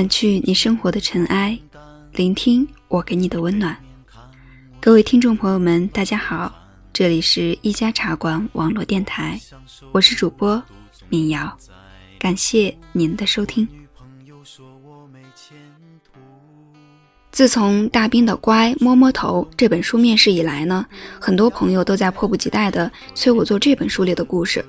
掸去你生活的尘埃，聆听我给你的温暖。各位听众朋友们，大家好，这里是一家茶馆网络电台，我是主播民谣，感谢您的收听。自从大兵的《乖摸摸头》这本书面世以来呢，很多朋友都在迫不及待地催我做这本书里的故事。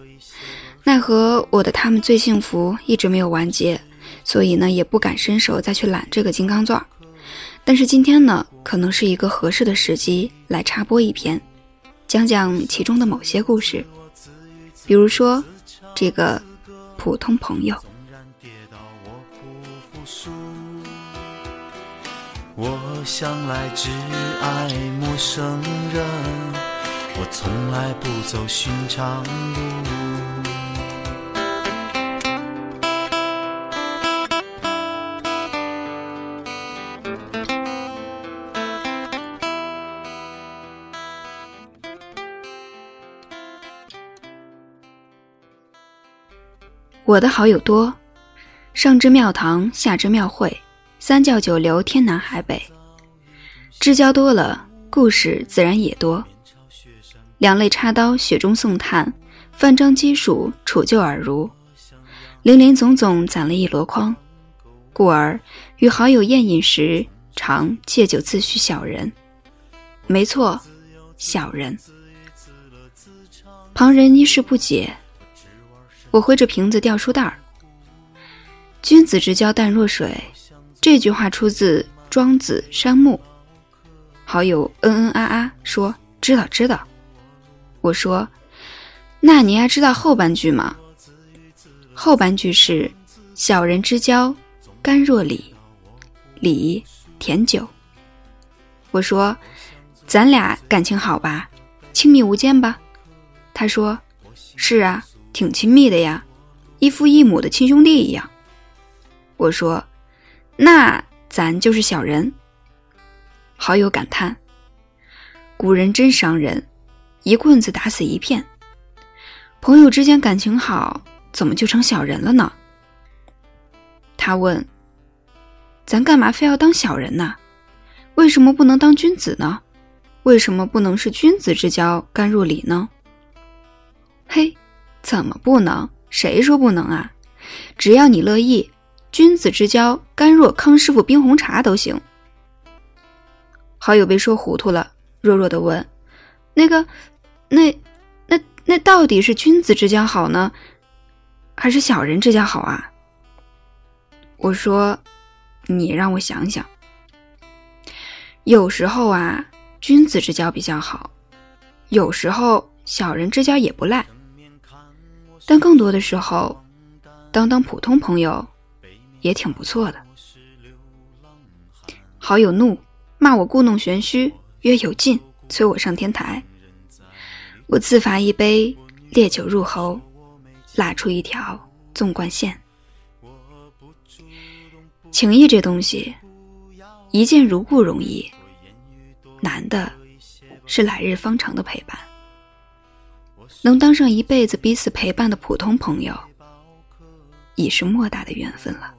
奈何我的他们最幸福一直没有完结，所以呢也不敢伸手再去揽这个金刚钻。但是今天呢，可能是一个合适的时机来插播一篇，讲讲其中的某些故事，比如说这个普通朋友。我向来只爱陌生人，我从来不走寻常路。我的好友多，上至庙堂，下至庙会，三教九流，天南海北，知交多了，故事自然也多。两肋插刀，雪中送炭，泛章鸡黍，楚就耳濡，林林总总攒了一箩筐，故而与好友宴饮时，常借酒自诩小人。没错，小人。旁人一时不解。我挥着瓶子掉书袋儿。君子之交淡若水，这句话出自《庄子·山木》。好友嗯嗯啊啊说：“知道知道。”我说：“那你还知道后半句吗？”后半句是：“小人之交，甘若醴，醴甜酒。”我说：“咱俩感情好吧？亲密无间吧？”他说：“是啊。”挺亲密的呀，一父一母的亲兄弟一样。我说：“那咱就是小人。”好友感叹：“古人真伤人，一棍子打死一片。朋友之间感情好，怎么就成小人了呢？”他问：“咱干嘛非要当小人呢？为什么不能当君子呢？为什么不能是君子之交甘若醴呢？”嘿。怎么不能？谁说不能啊？只要你乐意，君子之交甘若康师傅冰红茶都行。好友被说糊涂了，弱弱的问：“那个，那，那，那到底是君子之交好呢，还是小人之交好啊？”我说：“你让我想想。有时候啊，君子之交比较好；有时候小人之交也不赖。”但更多的时候，当当普通朋友也挺不错的。好友怒，骂我故弄玄虚，约有劲，催我上天台。我自罚一杯烈酒入喉，拉出一条纵贯线。情谊这东西，一见如故容易，难的是来日方长的陪伴。能当上一辈子彼此陪伴的普通朋友，已是莫大的缘分了。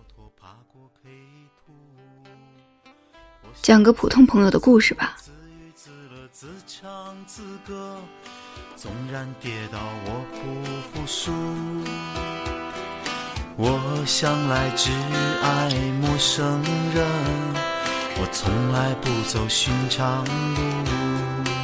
讲个普通朋友的故事吧。纵然跌倒，我不服输。我向来只爱陌生人，我从来不走寻常路。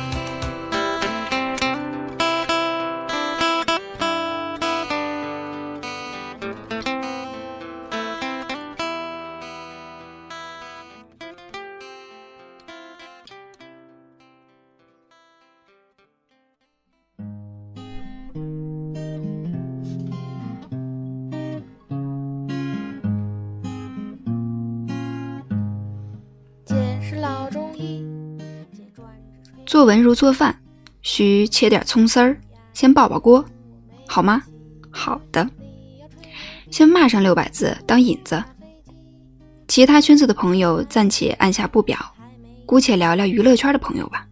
做文如做饭，需切点葱丝儿，先爆爆锅，好吗？好的。先骂上六百字当引子。其他圈子的朋友暂且按下不表，姑且聊聊娱乐圈的朋友吧。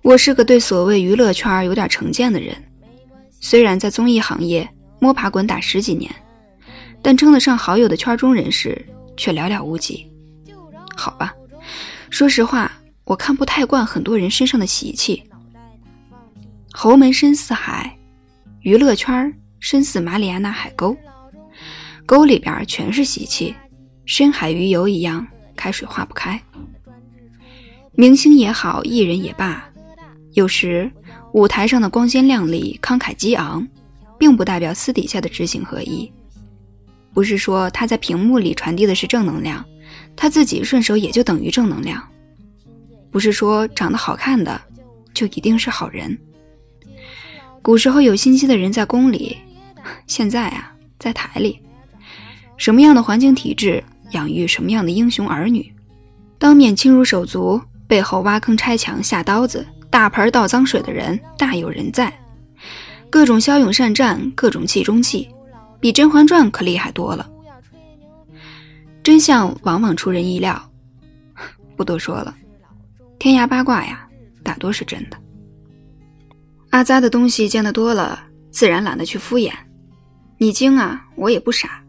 我是个对所谓娱乐圈有点成见的人，虽然在综艺行业摸爬滚打十几年，但称得上好友的圈中人士却寥寥无几。好吧，说实话，我看不太惯很多人身上的习气。侯门深似海，娱乐圈深似马里亚纳海沟，沟里边全是习气，深海鱼油一样，开水化不开。明星也好，艺人也罢，有时舞台上的光鲜亮丽、慷慨激昂，并不代表私底下的知行合一。不是说他在屏幕里传递的是正能量，他自己顺手也就等于正能量。不是说长得好看的就一定是好人。古时候有心机的人在宫里，现在啊在台里。什么样的环境体制养育什么样的英雄儿女，当面亲如手足。背后挖坑拆墙下刀子大盆倒脏水的人大有人在，各种骁勇善战，各种气中气，比《甄嬛传》可厉害多了。真相往往出人意料，不多说了。天涯八卦呀，大多是真的。阿扎的东西见得多了，自然懒得去敷衍。你精啊，我也不傻。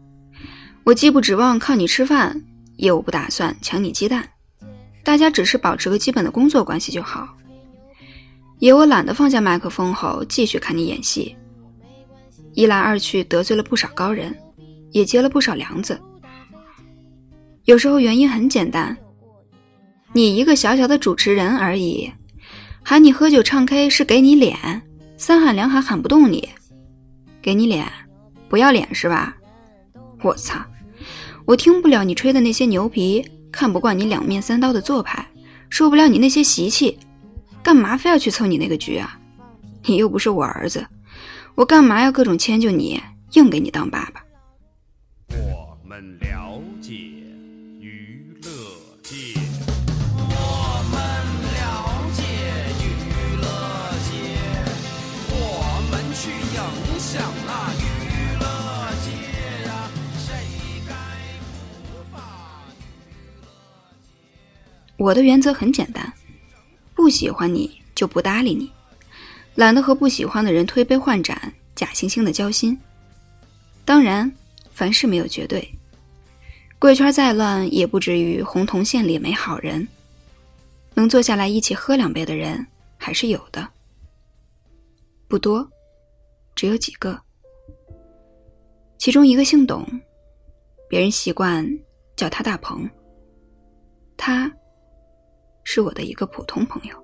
我既不指望靠你吃饭，也我不打算抢你鸡蛋。大家只是保持个基本的工作关系就好。也我懒得放下麦克风后继续看你演戏。一来二去得罪了不少高人，也结了不少梁子。有时候原因很简单，你一个小小的主持人而已，喊你喝酒唱 K 是给你脸，三喊两喊喊不动你，给你脸，不要脸是吧？我操，我听不了你吹的那些牛皮。看不惯你两面三刀的做派，受不了你那些习气，干嘛非要去凑你那个局啊？你又不是我儿子，我干嘛要各种迁就你，硬给你当爸爸？我们聊我的原则很简单，不喜欢你就不搭理你，懒得和不喜欢的人推杯换盏、假惺惺的交心。当然，凡事没有绝对，贵圈再乱也不至于红铜县里没好人。能坐下来一起喝两杯的人还是有的，不多，只有几个。其中一个姓董，别人习惯叫他大鹏，他。是我的一个普通朋友。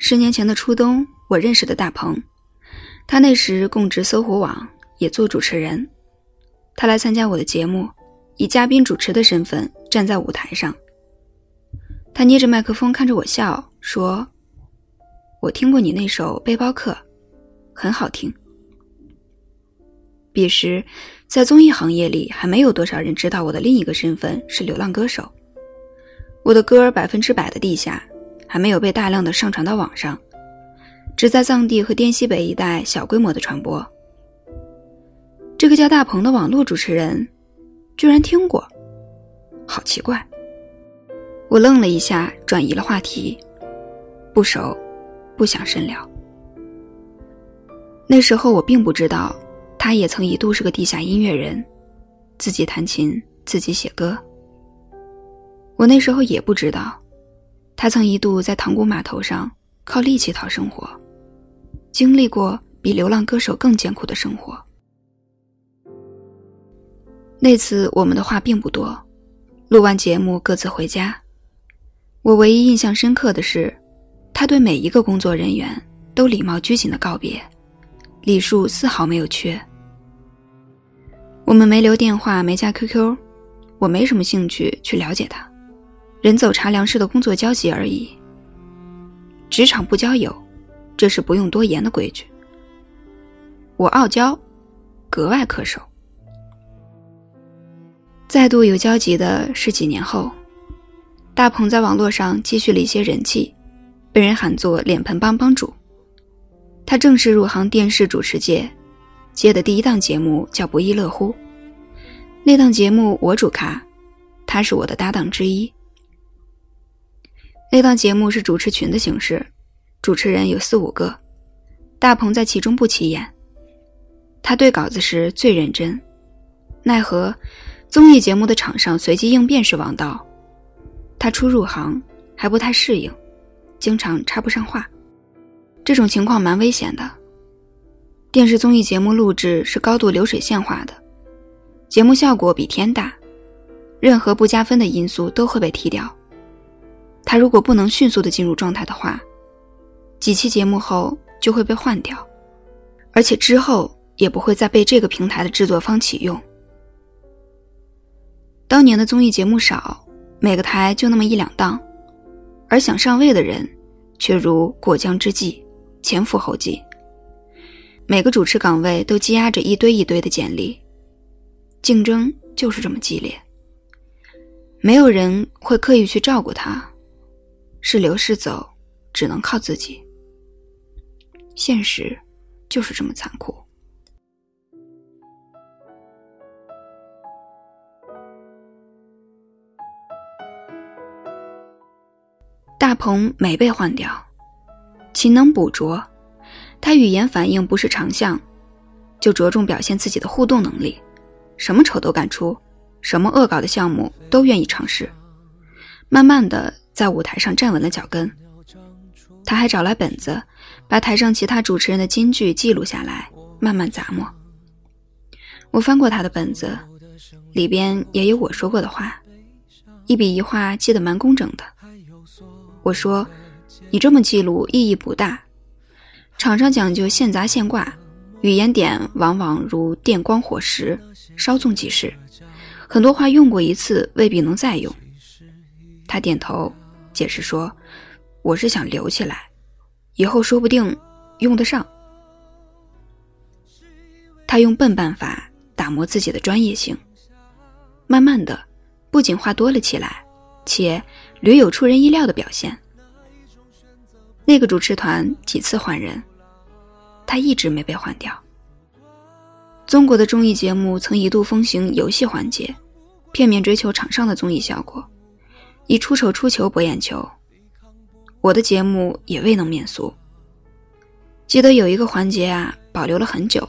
十年前的初冬，我认识的大鹏，他那时供职搜狐网，也做主持人。他来参加我的节目，以嘉宾主持的身份站在舞台上。他捏着麦克风看着我笑，说。我听过你那首《背包客》，很好听。彼时，在综艺行业里，还没有多少人知道我的另一个身份是流浪歌手。我的歌百分之百的地下，还没有被大量的上传到网上，只在藏地和滇西北一带小规模的传播。这个叫大鹏的网络主持人，居然听过，好奇怪。我愣了一下，转移了话题，不熟。不想深聊。那时候我并不知道，他也曾一度是个地下音乐人，自己弹琴，自己写歌。我那时候也不知道，他曾一度在塘沽码头上靠力气讨生活，经历过比流浪歌手更艰苦的生活。那次我们的话并不多，录完节目各自回家。我唯一印象深刻的是。他对每一个工作人员都礼貌拘谨的告别，礼数丝毫没有缺。我们没留电话，没加 QQ，我没什么兴趣去了解他，人走茶凉式的工作交集而已。职场不交友，这是不用多言的规矩。我傲娇，格外恪守。再度有交集的是几年后，大鹏在网络上积蓄了一些人气。被人喊作“脸盆帮帮主”，他正式入行电视主持界，接的第一档节目叫《不亦乐乎》。那档节目我主咖，他是我的搭档之一。那档节目是主持群的形式，主持人有四五个，大鹏在其中不起眼。他对稿子时最认真，奈何综艺节目的场上随机应变是王道，他初入行还不太适应，经常插不上话。这种情况蛮危险的。电视综艺节目录制是高度流水线化的，节目效果比天大，任何不加分的因素都会被踢掉。他如果不能迅速的进入状态的话，几期节目后就会被换掉，而且之后也不会再被这个平台的制作方启用。当年的综艺节目少，每个台就那么一两档，而想上位的人却如过江之鲫，前赴后继。每个主持岗位都积压着一堆一堆的简历，竞争就是这么激烈。没有人会刻意去照顾他，是留是走，只能靠自己。现实就是这么残酷。大鹏没被换掉，勤能补拙。他语言反应不是长项，就着重表现自己的互动能力，什么丑都敢出，什么恶搞的项目都愿意尝试。慢慢的在舞台上站稳了脚跟，他还找来本子，把台上其他主持人的金句记录下来，慢慢咂摸。我翻过他的本子，里边也有我说过的话，一笔一画记得蛮工整的。我说：“你这么记录意义不大。”场上讲究现砸现挂，语言点往往如电光火石，稍纵即逝。很多话用过一次未必能再用。他点头解释说：“我是想留起来，以后说不定用得上。”他用笨办法打磨自己的专业性，慢慢的，不仅话多了起来，且屡有出人意料的表现。那个主持团几次换人。他一直没被换掉。中国的综艺节目曾一度风行游戏环节，片面追求场上的综艺效果，以出丑出球博眼球。我的节目也未能免俗。记得有一个环节啊，保留了很久，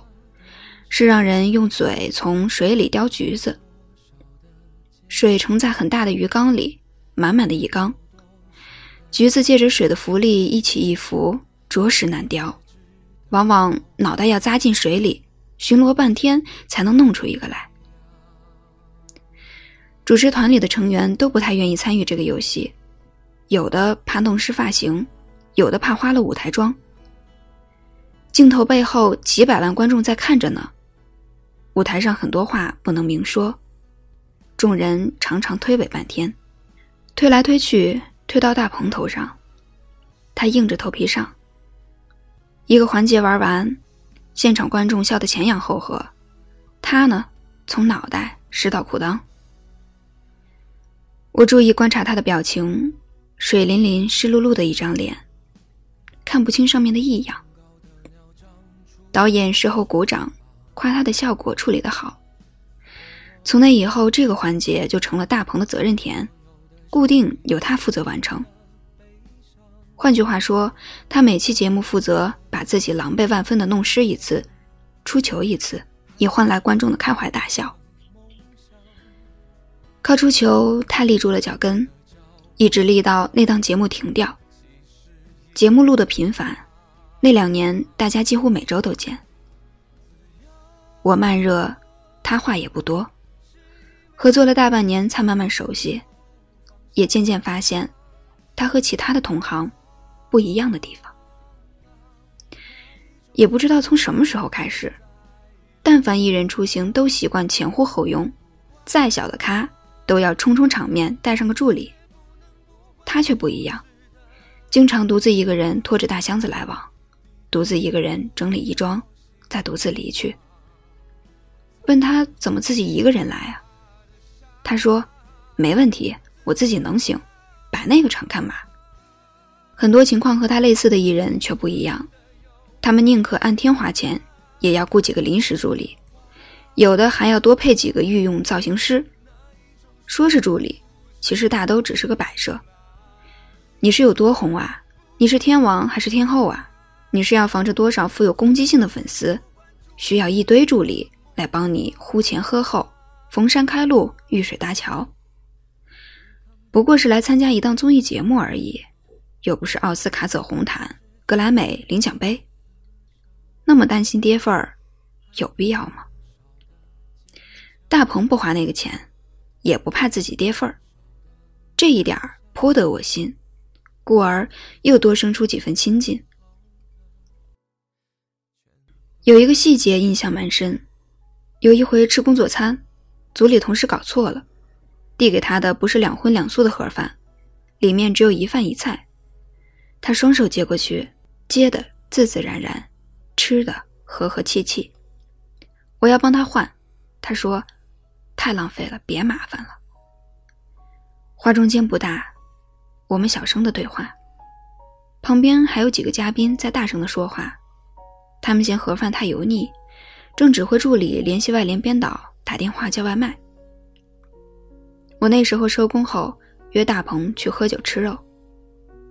是让人用嘴从水里叼橘子。水盛在很大的鱼缸里，满满的一缸，橘子借着水的浮力一起一伏，着实难雕。往往脑袋要扎进水里，巡逻半天才能弄出一个来。主持团里的成员都不太愿意参与这个游戏，有的怕弄湿发型，有的怕花了舞台妆。镜头背后几百万观众在看着呢，舞台上很多话不能明说，众人常常推诿半天，推来推去，推到大鹏头上，他硬着头皮上。一个环节玩完，现场观众笑得前仰后合，他呢，从脑袋湿到裤裆。我注意观察他的表情，水淋淋、湿漉漉的一张脸，看不清上面的异样。导演事后鼓掌，夸他的效果处理得好。从那以后，这个环节就成了大鹏的责任田，固定由他负责完成。换句话说，他每期节目负责把自己狼狈万分的弄湿一次，出球一次，以换来观众的开怀大笑。靠出球，他立住了脚跟，一直立到那档节目停掉。节目录的频繁，那两年大家几乎每周都见。我慢热，他话也不多，合作了大半年才慢慢熟悉，也渐渐发现，他和其他的同行。不一样的地方，也不知道从什么时候开始，但凡艺人出行都习惯前呼后拥，再小的咖都要充充场面，带上个助理。他却不一样，经常独自一个人拖着大箱子来往，独自一个人整理衣装，再独自离去。问他怎么自己一个人来啊？他说：“没问题，我自己能行，摆那个场干嘛？”很多情况和他类似的艺人却不一样，他们宁可按天花钱，也要雇几个临时助理，有的还要多配几个御用造型师。说是助理，其实大都只是个摆设。你是有多红啊？你是天王还是天后啊？你是要防着多少富有攻击性的粉丝？需要一堆助理来帮你呼前喝后、逢山开路、遇水搭桥？不过是来参加一档综艺节目而已，又不是奥斯卡走红毯、格莱美领奖杯。那么担心跌份儿，有必要吗？大鹏不花那个钱，也不怕自己跌份儿，这一点儿颇得我心。故而又多生出几分亲近。有一个细节印象蛮深，有一回吃工作餐，组里同事搞错了，递给他的不是两荤两素的盒饭，里面只有一饭一菜，他双手接过去，接的自自然然，吃的和和气气。我要帮他换，他说太浪费了，别麻烦了。话中间不大。我们小声的对话，旁边还有几个嘉宾在大声的说话。他们嫌盒饭太油腻，正指挥助理联系外联编导打电话叫外卖。我那时候收工后约大鹏去喝酒吃肉，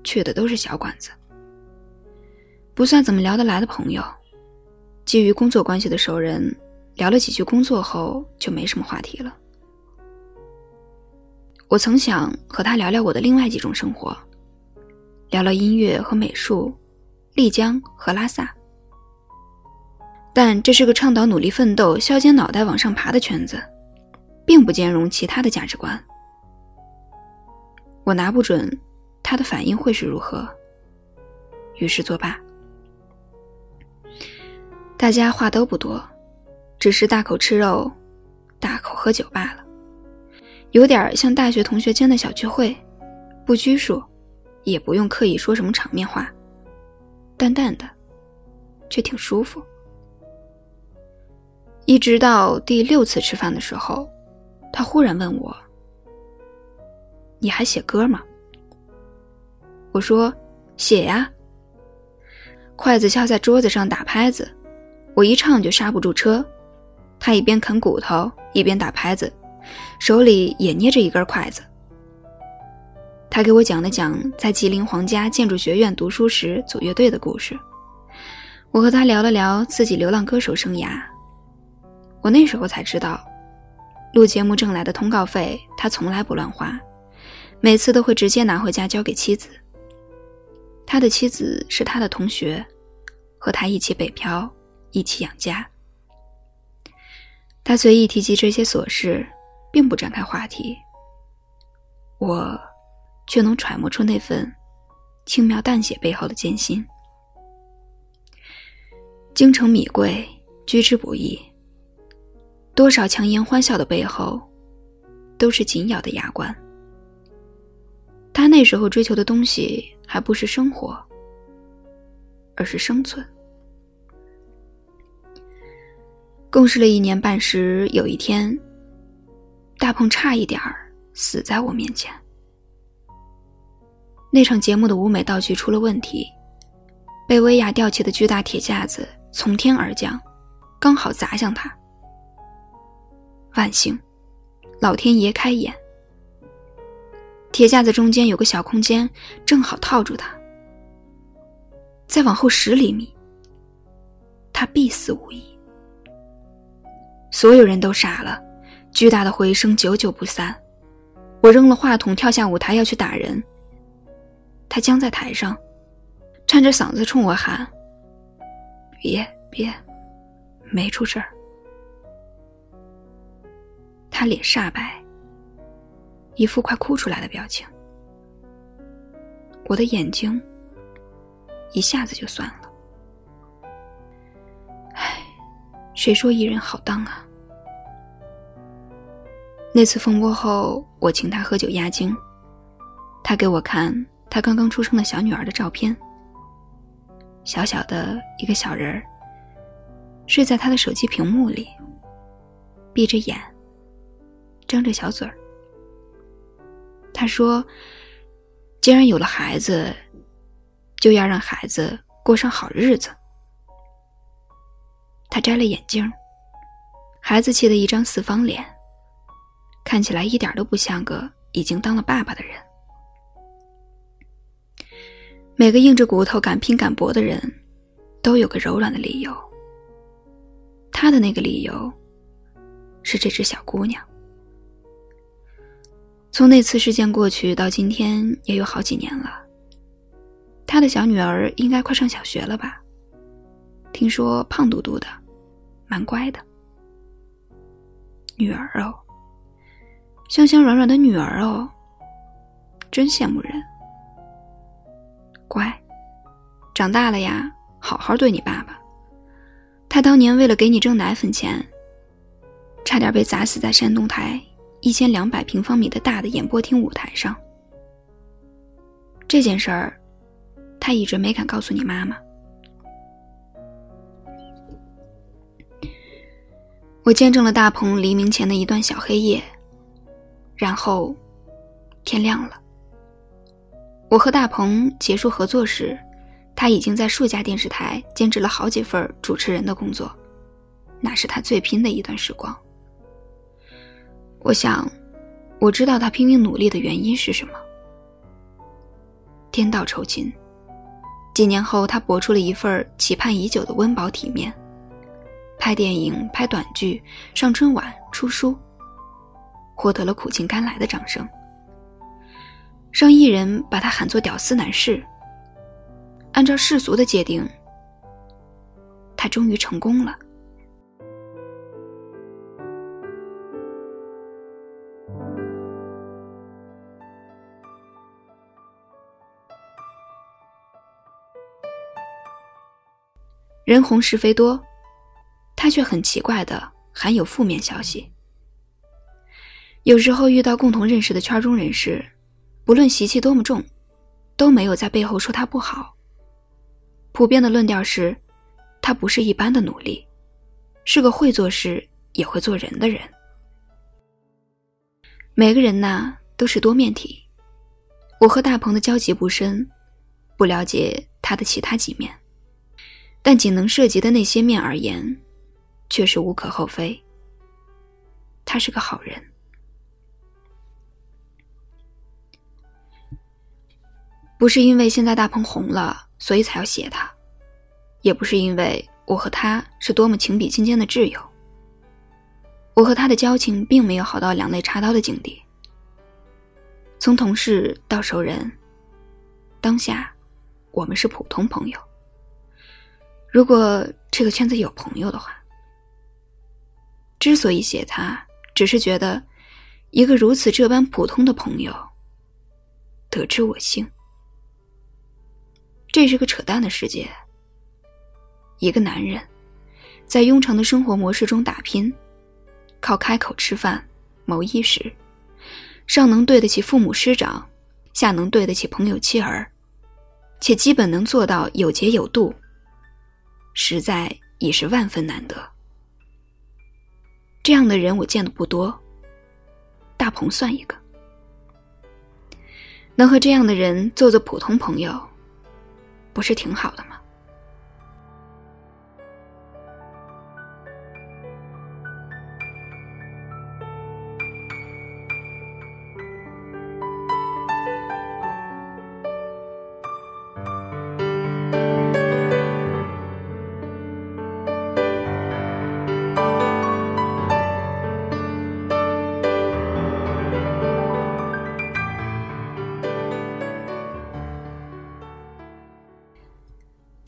去的都是小馆子，不算怎么聊得来的朋友。基于工作关系的熟人，聊了几句工作后就没什么话题了。我曾想和他聊聊我的另外几种生活，聊聊音乐和美术，丽江和拉萨。但这是个倡导努力奋斗、削尖脑袋往上爬的圈子，并不兼容其他的价值观。我拿不准他的反应会是如何，于是作罢。大家话都不多，只是大口吃肉，大口喝酒罢了。有点像大学同学间的小聚会，不拘束，也不用刻意说什么场面话，淡淡的，却挺舒服。一直到第六次吃饭的时候，他忽然问我：“你还写歌吗？”我说：“写呀。”筷子敲在桌子上打拍子，我一唱就刹不住车，他一边啃骨头一边打拍子。手里也捏着一根筷子。他给我讲了讲在吉林皇家建筑学院读书时组乐队的故事。我和他聊了聊自己流浪歌手生涯。我那时候才知道，录节目挣来的通告费他从来不乱花，每次都会直接拿回家交给妻子。他的妻子是他的同学，和他一起北漂，一起养家。他随意提及这些琐事。并不展开话题，我却能揣摩出那份轻描淡写背后的艰辛。京城米贵，居之不易。多少强颜欢笑的背后，都是紧咬的牙关。他那时候追求的东西，还不是生活，而是生存。共事了一年半时，有一天。大鹏差一点儿死在我面前。那场节目的舞美道具出了问题，被威亚吊起的巨大铁架子从天而降，刚好砸向他。万幸，老天爷开眼，铁架子中间有个小空间，正好套住他。再往后十厘米，他必死无疑。所有人都傻了。巨大的回声久久不散，我扔了话筒，跳下舞台要去打人。他僵在台上，颤着嗓子冲我喊：“别别，没出事儿。”他脸煞白，一副快哭出来的表情。我的眼睛一下子就酸了。唉，谁说艺人好当啊？那次风波后，我请他喝酒压惊。他给我看他刚刚出生的小女儿的照片。小小的一个小人儿，睡在他的手机屏幕里，闭着眼，张着小嘴儿。他说：“既然有了孩子，就要让孩子过上好日子。”他摘了眼镜，孩子气的一张四方脸。看起来一点都不像个已经当了爸爸的人。每个硬着骨头敢拼敢搏的人，都有个柔软的理由。他的那个理由，是这只小姑娘。从那次事件过去到今天，也有好几年了。他的小女儿应该快上小学了吧？听说胖嘟嘟的，蛮乖的。女儿哦，香香软软的女儿哦，真羡慕人。乖，长大了呀，好好对你爸爸。他当年为了给你挣奶粉钱，差点被砸死在山东台一千两百平方米的大的演播厅舞台上。这件事儿，他一直没敢告诉你妈妈。我见证了大鹏黎明前的一段小黑夜，然后天亮了。我和大鹏结束合作时。他已经在数家电视台兼职了好几份主持人的工作，那是他最拼的一段时光。我想，我知道他拼命努力的原因是什么。天道酬勤，几年后他搏出了一份期盼已久的温饱体面，拍电影、拍短剧、上春晚、出书，获得了苦尽甘来的掌声，让艺人把他喊作“屌丝男士”。按照世俗的界定，他终于成功了。人红是非多，他却很奇怪的含有负面消息。有时候遇到共同认识的圈中人士，不论习气多么重，都没有在背后说他不好。普遍的论调是，他不是一般的努力，是个会做事也会做人的人。每个人呐都是多面体，我和大鹏的交集不深，不了解他的其他几面，但仅能涉及的那些面而言，却是无可厚非。他是个好人，不是因为现在大鹏红了。所以才要写他，也不是因为我和他是多么情比金坚的挚友。我和他的交情并没有好到两肋插刀的境地。从同事到熟人，当下我们是普通朋友。如果这个圈子有朋友的话，之所以写他，只是觉得一个如此这般普通的朋友，得知我姓。这是个扯淡的世界。一个男人，在庸常的生活模式中打拼，靠开口吃饭谋衣食，上能对得起父母师长，下能对得起朋友妻儿，且基本能做到有节有度，实在也是万分难得。这样的人我见的不多，大鹏算一个。能和这样的人做做普通朋友。不是挺好的吗？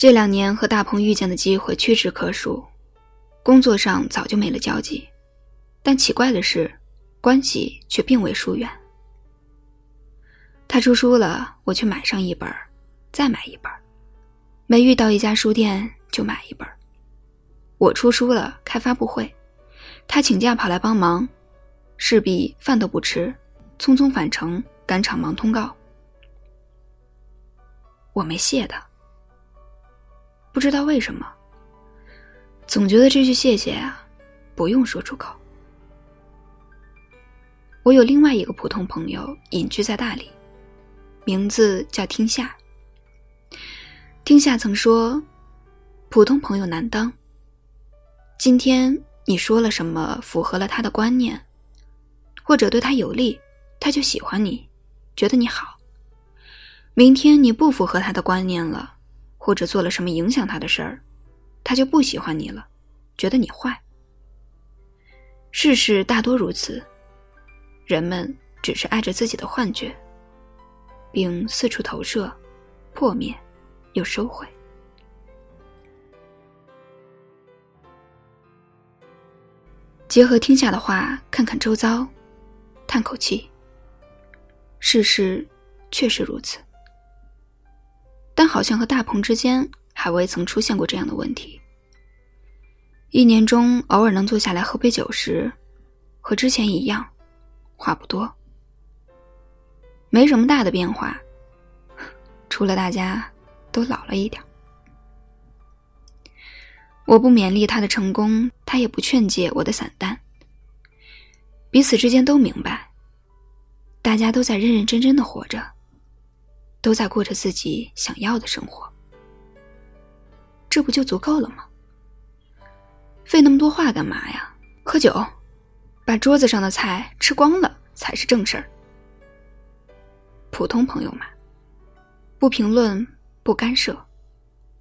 这两年和大鹏遇见的机会屈指可数，工作上早就没了交集，但奇怪的是，关系却并未疏远。他出书了，我去买上一本，再买一本；没遇到一家书店就买一本。我出书了，开发布会，他请假跑来帮忙，势必饭都不吃，匆匆返程赶场忙通告。我没谢他。不知道为什么，总觉得这句谢谢啊，不用说出口。我有另外一个普通朋友隐居在大理，名字叫听夏。听夏曾说：“普通朋友难当。今天你说了什么符合了他的观念，或者对他有利，他就喜欢你，觉得你好。明天你不符合他的观念了，或者做了什么影响他的事儿，他就不喜欢你了，觉得你坏。事实大多如此，人们只是爱着自己的幻觉，并四处投射，破灭，又收回。结合听下的话，看看周遭，叹口气。事实确实如此，但好像和大鹏之间还未曾出现过这样的问题。一年中偶尔能坐下来喝杯酒时，和之前一样，话不多，没什么大的变化，除了大家都老了一点。我不勉励他的成功，他也不劝诫我的散淡。彼此之间都明白，大家都在认认真真的活着，都在过着自己想要的生活，这不就足够了吗？费那么多话干嘛呀？喝酒，把桌子上的菜吃光了才是正事儿。普通朋友嘛，不评论，不干涉，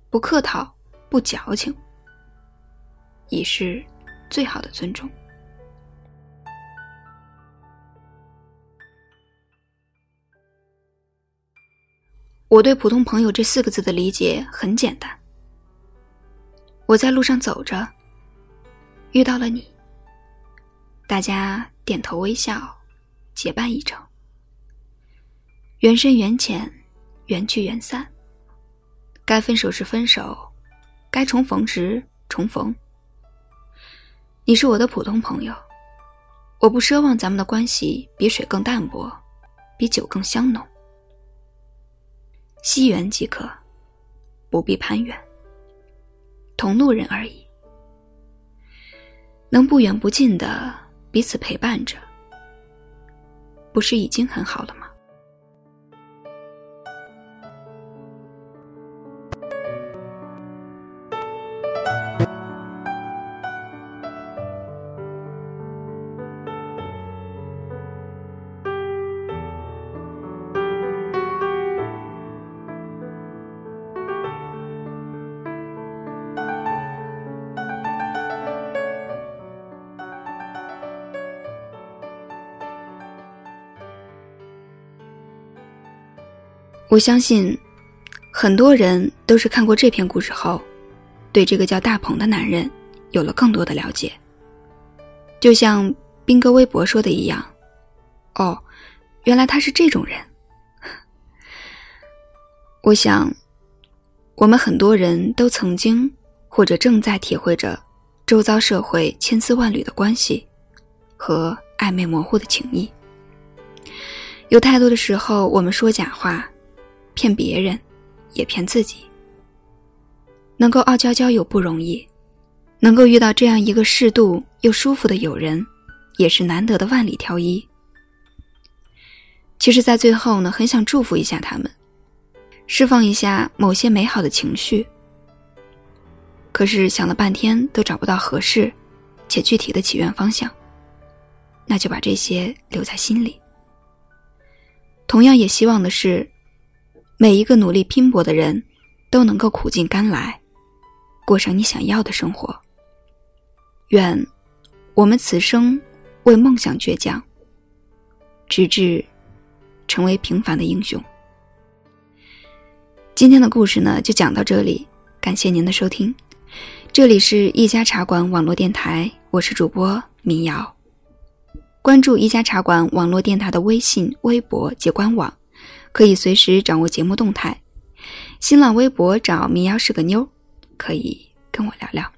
不客套，不矫情。已是最好的尊重。我对“普通朋友”这四个字的理解很简单。我在路上走着，遇到了你，大家点头微笑，结伴一程，缘深缘浅，缘聚缘散。该分手时分手，该重逢时重逢。你是我的普通朋友，我不奢望咱们的关系比水更淡薄，比酒更香浓。惜缘即可，不必攀援，同路人而已。能不远不近的彼此陪伴着，不是已经很好了吗？我相信，很多人都是看过这篇故事后，对这个叫大鹏的男人有了更多的了解。就像斌哥微博说的一样，哦，原来他是这种人。我想，我们很多人都曾经或者正在体会着周遭社会千丝万缕的关系和暧昧模糊的情谊。有太多的时候，我们说假话。骗别人，也骗自己。能够傲娇交友不容易，能够遇到这样一个适度又舒服的友人，也是难得的万里挑一。其实，在最后呢，很想祝福一下他们，释放一下某些美好的情绪。可是想了半天都找不到合适且具体的祈愿方向，那就把这些留在心里。同样也希望的是。每一个努力拼搏的人，都能够苦尽甘来，过上你想要的生活。愿我们此生为梦想倔强，直至成为平凡的英雄。今天的故事呢，就讲到这里，感谢您的收听。这里是一家茶馆网络电台，我是主播民谣。关注一家茶馆网络电台的微信、微博及官网。可以随时掌握节目动态，新浪微博找“民谣是个妞”，可以跟我聊聊。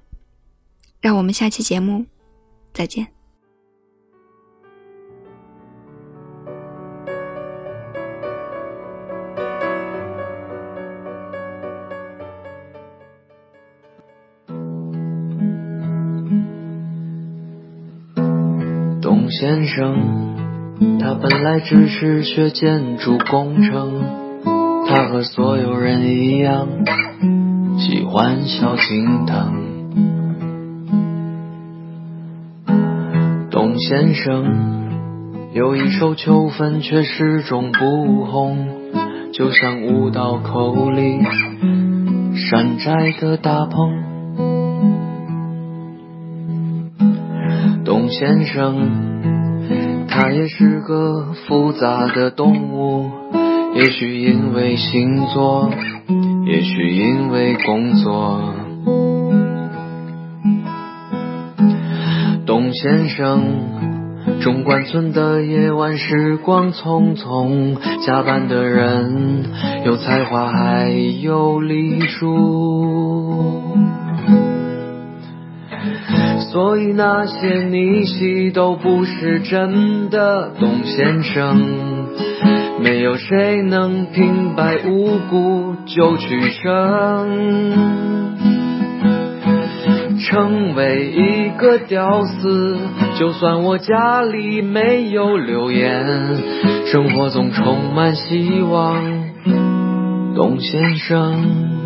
让我们下期节目再见。董先生。他本来只是学建筑工程，他和所有人一样喜欢小心疼。董先生有一手秋分，却始终不红。就像五道口里山寨的大棚。董先生，他也是个复杂的动物，也许因为星座，也许因为工作。董先生，中关村的夜晚时光匆匆，加班的人有才华还有礼数，所以那些逆袭都不是真的。董先生，没有谁能平白无故就去生。成为一个屌丝，就算我家里没有留言，生活总充满希望。董先生。